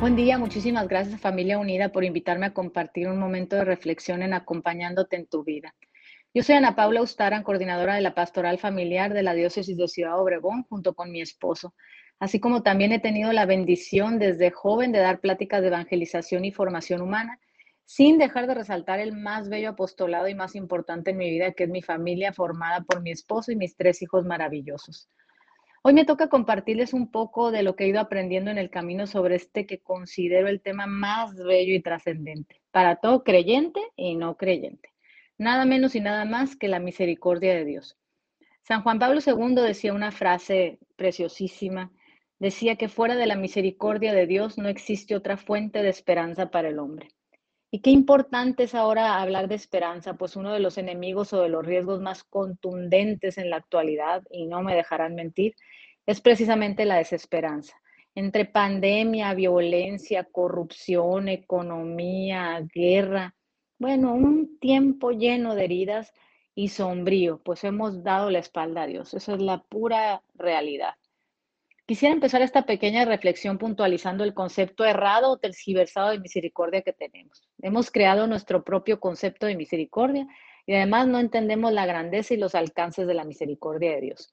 Buen día, muchísimas gracias Familia Unida por invitarme a compartir un momento de reflexión en acompañándote en tu vida. Yo soy Ana Paula Ustaran, coordinadora de la Pastoral Familiar de la Diócesis de Ciudad Obregón, junto con mi esposo, así como también he tenido la bendición desde joven de dar pláticas de evangelización y formación humana, sin dejar de resaltar el más bello apostolado y más importante en mi vida, que es mi familia formada por mi esposo y mis tres hijos maravillosos. Hoy me toca compartirles un poco de lo que he ido aprendiendo en el camino sobre este que considero el tema más bello y trascendente para todo creyente y no creyente. Nada menos y nada más que la misericordia de Dios. San Juan Pablo II decía una frase preciosísima. Decía que fuera de la misericordia de Dios no existe otra fuente de esperanza para el hombre. Y qué importante es ahora hablar de esperanza, pues uno de los enemigos o de los riesgos más contundentes en la actualidad, y no me dejarán mentir, es precisamente la desesperanza. Entre pandemia, violencia, corrupción, economía, guerra, bueno, un tiempo lleno de heridas y sombrío, pues hemos dado la espalda a Dios. Eso es la pura realidad. Quisiera empezar esta pequeña reflexión puntualizando el concepto errado o tergiversado de misericordia que tenemos. Hemos creado nuestro propio concepto de misericordia y además no entendemos la grandeza y los alcances de la misericordia de Dios.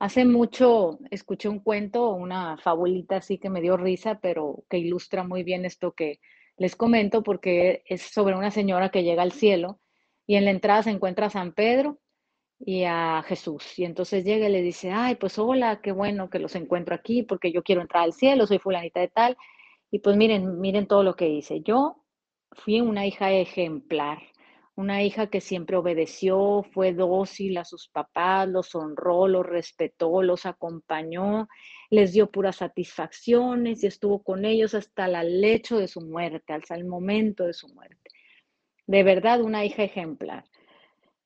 Hace mucho escuché un cuento, una fabulita así que me dio risa, pero que ilustra muy bien esto que les comento porque es sobre una señora que llega al cielo y en la entrada se encuentra San Pedro y a Jesús. Y entonces llega y le dice, ay, pues hola, qué bueno que los encuentro aquí porque yo quiero entrar al cielo, soy fulanita de tal. Y pues miren, miren todo lo que hice. Yo fui una hija ejemplar, una hija que siempre obedeció, fue dócil a sus papás, los honró, los respetó, los acompañó, les dio puras satisfacciones y estuvo con ellos hasta el lecho de su muerte, hasta el momento de su muerte. De verdad, una hija ejemplar.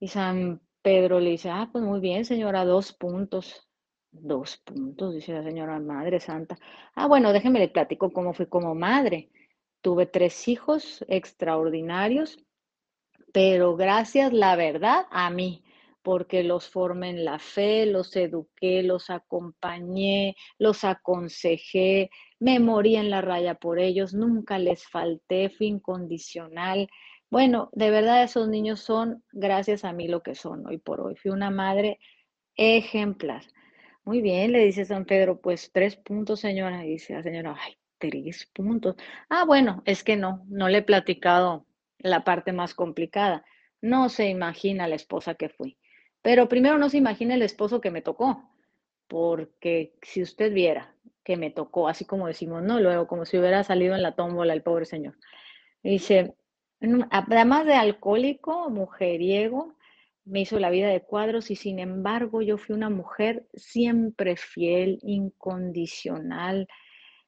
Y San Pedro le dice, ah, pues muy bien, señora, dos puntos. Dos puntos, dice la señora Madre Santa. Ah, bueno, déjeme le platico cómo fui como madre. Tuve tres hijos extraordinarios, pero gracias, la verdad, a mí, porque los formé en la fe, los eduqué, los acompañé, los aconsejé, me morí en la raya por ellos, nunca les falté, fui incondicional. Bueno, de verdad esos niños son, gracias a mí, lo que son hoy por hoy. Fui una madre ejemplar. Muy bien, le dice San Pedro, pues tres puntos, señora. Y dice la señora, ay, tres puntos. Ah, bueno, es que no, no le he platicado la parte más complicada. No se imagina la esposa que fui. Pero primero no se imagina el esposo que me tocó, porque si usted viera que me tocó, así como decimos, no, luego como si hubiera salido en la tómbola el pobre señor. Dice, además de alcohólico, mujeriego, me hizo la vida de cuadros y sin embargo yo fui una mujer siempre fiel, incondicional.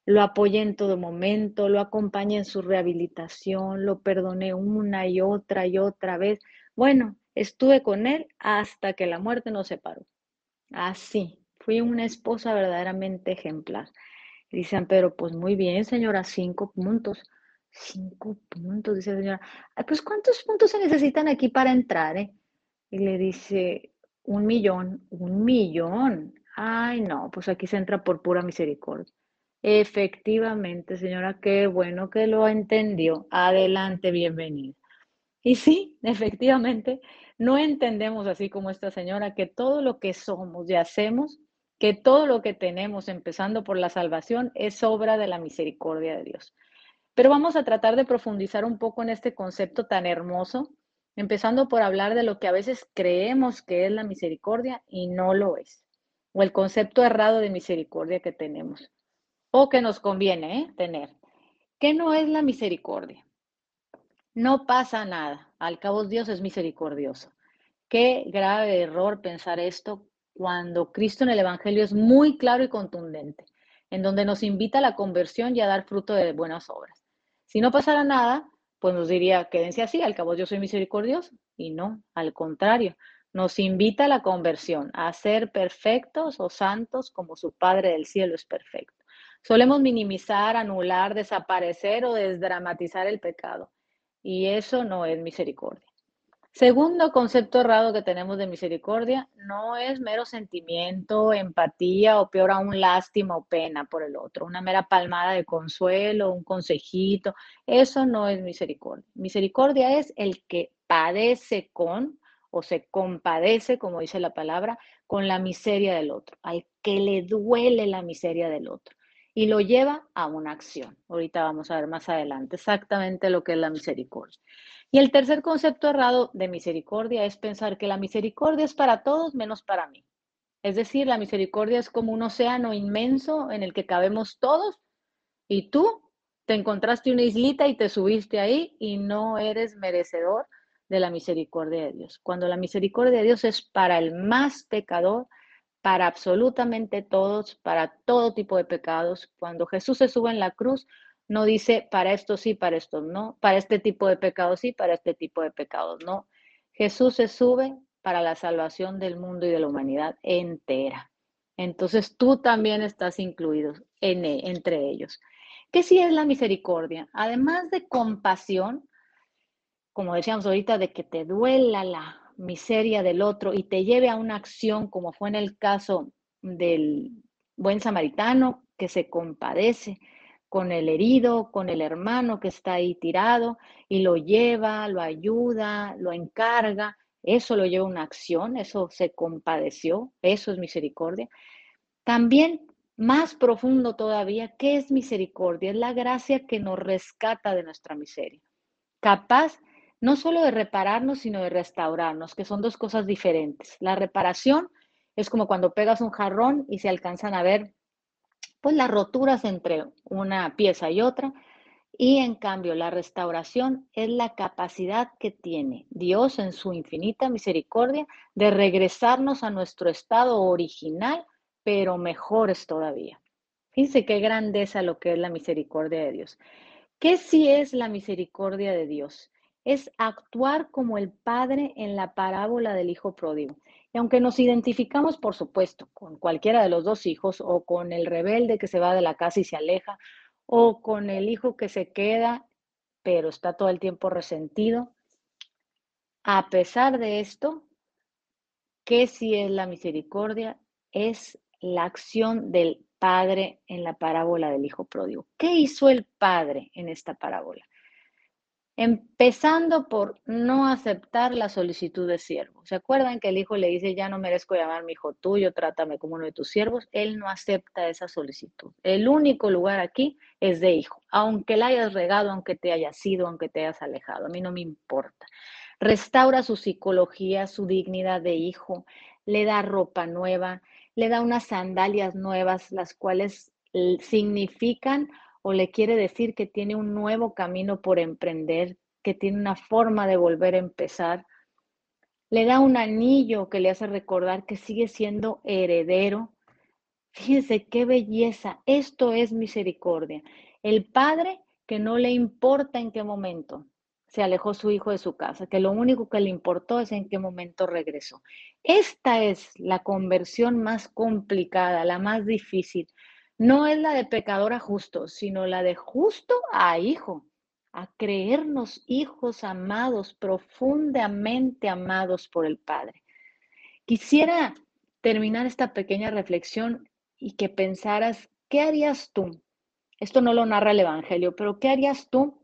Lo apoyé en todo momento, lo acompañé en su rehabilitación, lo perdoné una y otra y otra vez. Bueno, estuve con él hasta que la muerte nos separó. Así, fui una esposa verdaderamente ejemplar. Dicen, pero pues muy bien, señora, cinco puntos. Cinco puntos, dice la señora. pues ¿cuántos puntos se necesitan aquí para entrar? Eh? Y le dice, un millón, un millón. Ay, no, pues aquí se entra por pura misericordia. Efectivamente, señora, qué bueno que lo entendió. Adelante, bienvenida. Y sí, efectivamente, no entendemos así como esta señora que todo lo que somos y hacemos, que todo lo que tenemos, empezando por la salvación, es obra de la misericordia de Dios. Pero vamos a tratar de profundizar un poco en este concepto tan hermoso, empezando por hablar de lo que a veces creemos que es la misericordia y no lo es, o el concepto errado de misericordia que tenemos, o que nos conviene ¿eh? tener. ¿Qué no es la misericordia? No pasa nada, al cabo Dios es misericordioso. Qué grave error pensar esto cuando Cristo en el Evangelio es muy claro y contundente, en donde nos invita a la conversión y a dar fruto de buenas obras. Si no pasara nada, pues nos diría, quédense así, al cabo yo soy misericordioso. Y no, al contrario, nos invita a la conversión, a ser perfectos o santos como su Padre del cielo es perfecto. Solemos minimizar, anular, desaparecer o desdramatizar el pecado. Y eso no es misericordia. Segundo concepto errado que tenemos de misericordia, no es mero sentimiento, empatía o peor aún lástima o pena por el otro, una mera palmada de consuelo, un consejito, eso no es misericordia. Misericordia es el que padece con o se compadece, como dice la palabra, con la miseria del otro, al que le duele la miseria del otro y lo lleva a una acción. Ahorita vamos a ver más adelante exactamente lo que es la misericordia. Y el tercer concepto errado de misericordia es pensar que la misericordia es para todos menos para mí. Es decir, la misericordia es como un océano inmenso en el que cabemos todos y tú te encontraste una islita y te subiste ahí y no eres merecedor de la misericordia de Dios. Cuando la misericordia de Dios es para el más pecador, para absolutamente todos, para todo tipo de pecados. Cuando Jesús se sube en la cruz, no dice para esto sí, para esto no, para este tipo de pecados sí, para este tipo de pecados no. Jesús se sube para la salvación del mundo y de la humanidad entera. Entonces tú también estás incluido en, e, entre ellos. ¿Qué sí es la misericordia? Además de compasión, como decíamos ahorita, de que te duela la miseria del otro y te lleve a una acción, como fue en el caso del buen samaritano, que se compadece, con el herido, con el hermano que está ahí tirado y lo lleva, lo ayuda, lo encarga. Eso lo lleva a una acción, eso se compadeció, eso es misericordia. También más profundo todavía, ¿qué es misericordia? Es la gracia que nos rescata de nuestra miseria. Capaz no solo de repararnos, sino de restaurarnos, que son dos cosas diferentes. La reparación es como cuando pegas un jarrón y se alcanzan a ver pues las roturas entre una pieza y otra. Y en cambio, la restauración es la capacidad que tiene Dios en su infinita misericordia de regresarnos a nuestro estado original, pero mejores todavía. Fíjense qué grandeza lo que es la misericordia de Dios. ¿Qué sí es la misericordia de Dios? Es actuar como el Padre en la parábola del Hijo Pródigo. Y aunque nos identificamos, por supuesto, con cualquiera de los dos hijos o con el rebelde que se va de la casa y se aleja, o con el hijo que se queda, pero está todo el tiempo resentido, a pesar de esto, ¿qué sí es la misericordia? Es la acción del Padre en la parábola del Hijo Pródigo. ¿Qué hizo el Padre en esta parábola? Empezando por no aceptar la solicitud de siervo. ¿Se acuerdan que el hijo le dice, ya no merezco llamar mi hijo tuyo, trátame como uno de tus siervos? Él no acepta esa solicitud. El único lugar aquí es de hijo. Aunque la hayas regado, aunque te hayas ido, aunque te hayas alejado, a mí no me importa. Restaura su psicología, su dignidad de hijo, le da ropa nueva, le da unas sandalias nuevas, las cuales significan o le quiere decir que tiene un nuevo camino por emprender, que tiene una forma de volver a empezar. Le da un anillo que le hace recordar que sigue siendo heredero. Fíjense qué belleza. Esto es misericordia. El padre que no le importa en qué momento se alejó su hijo de su casa, que lo único que le importó es en qué momento regresó. Esta es la conversión más complicada, la más difícil, no es la de pecador a justo, sino la de justo a hijo, a creernos hijos amados, profundamente amados por el Padre. Quisiera terminar esta pequeña reflexión y que pensaras, ¿qué harías tú? Esto no lo narra el Evangelio, pero ¿qué harías tú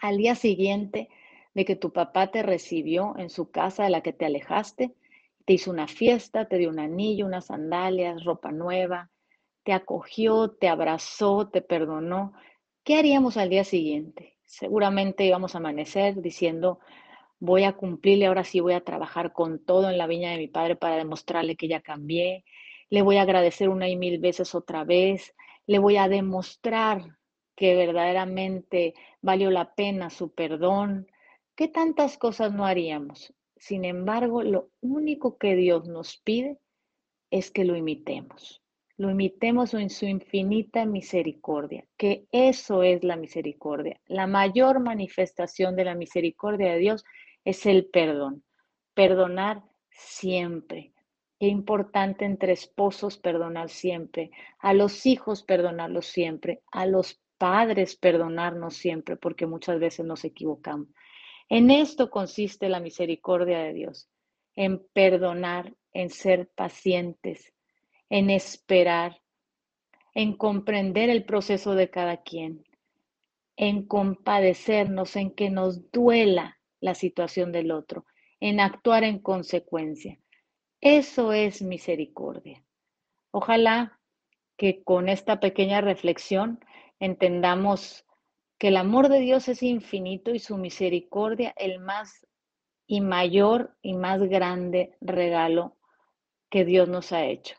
al día siguiente de que tu papá te recibió en su casa de la que te alejaste? Te hizo una fiesta, te dio un anillo, unas sandalias, ropa nueva, te acogió, te abrazó, te perdonó, ¿qué haríamos al día siguiente? Seguramente íbamos a amanecer diciendo, voy a cumplirle, ahora sí voy a trabajar con todo en la viña de mi padre para demostrarle que ya cambié, le voy a agradecer una y mil veces otra vez, le voy a demostrar que verdaderamente valió la pena su perdón. ¿Qué tantas cosas no haríamos? Sin embargo, lo único que Dios nos pide es que lo imitemos lo imitemos en su infinita misericordia, que eso es la misericordia. La mayor manifestación de la misericordia de Dios es el perdón. Perdonar siempre. Qué importante entre esposos perdonar siempre, a los hijos perdonarlos siempre, a los padres perdonarnos siempre, porque muchas veces nos equivocamos. En esto consiste la misericordia de Dios, en perdonar, en ser pacientes, en esperar, en comprender el proceso de cada quien, en compadecernos, en que nos duela la situación del otro, en actuar en consecuencia. Eso es misericordia. Ojalá que con esta pequeña reflexión entendamos que el amor de Dios es infinito y su misericordia el más y mayor y más grande regalo que Dios nos ha hecho.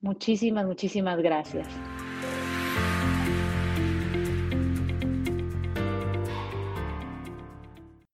Muchísimas, muchísimas gracias.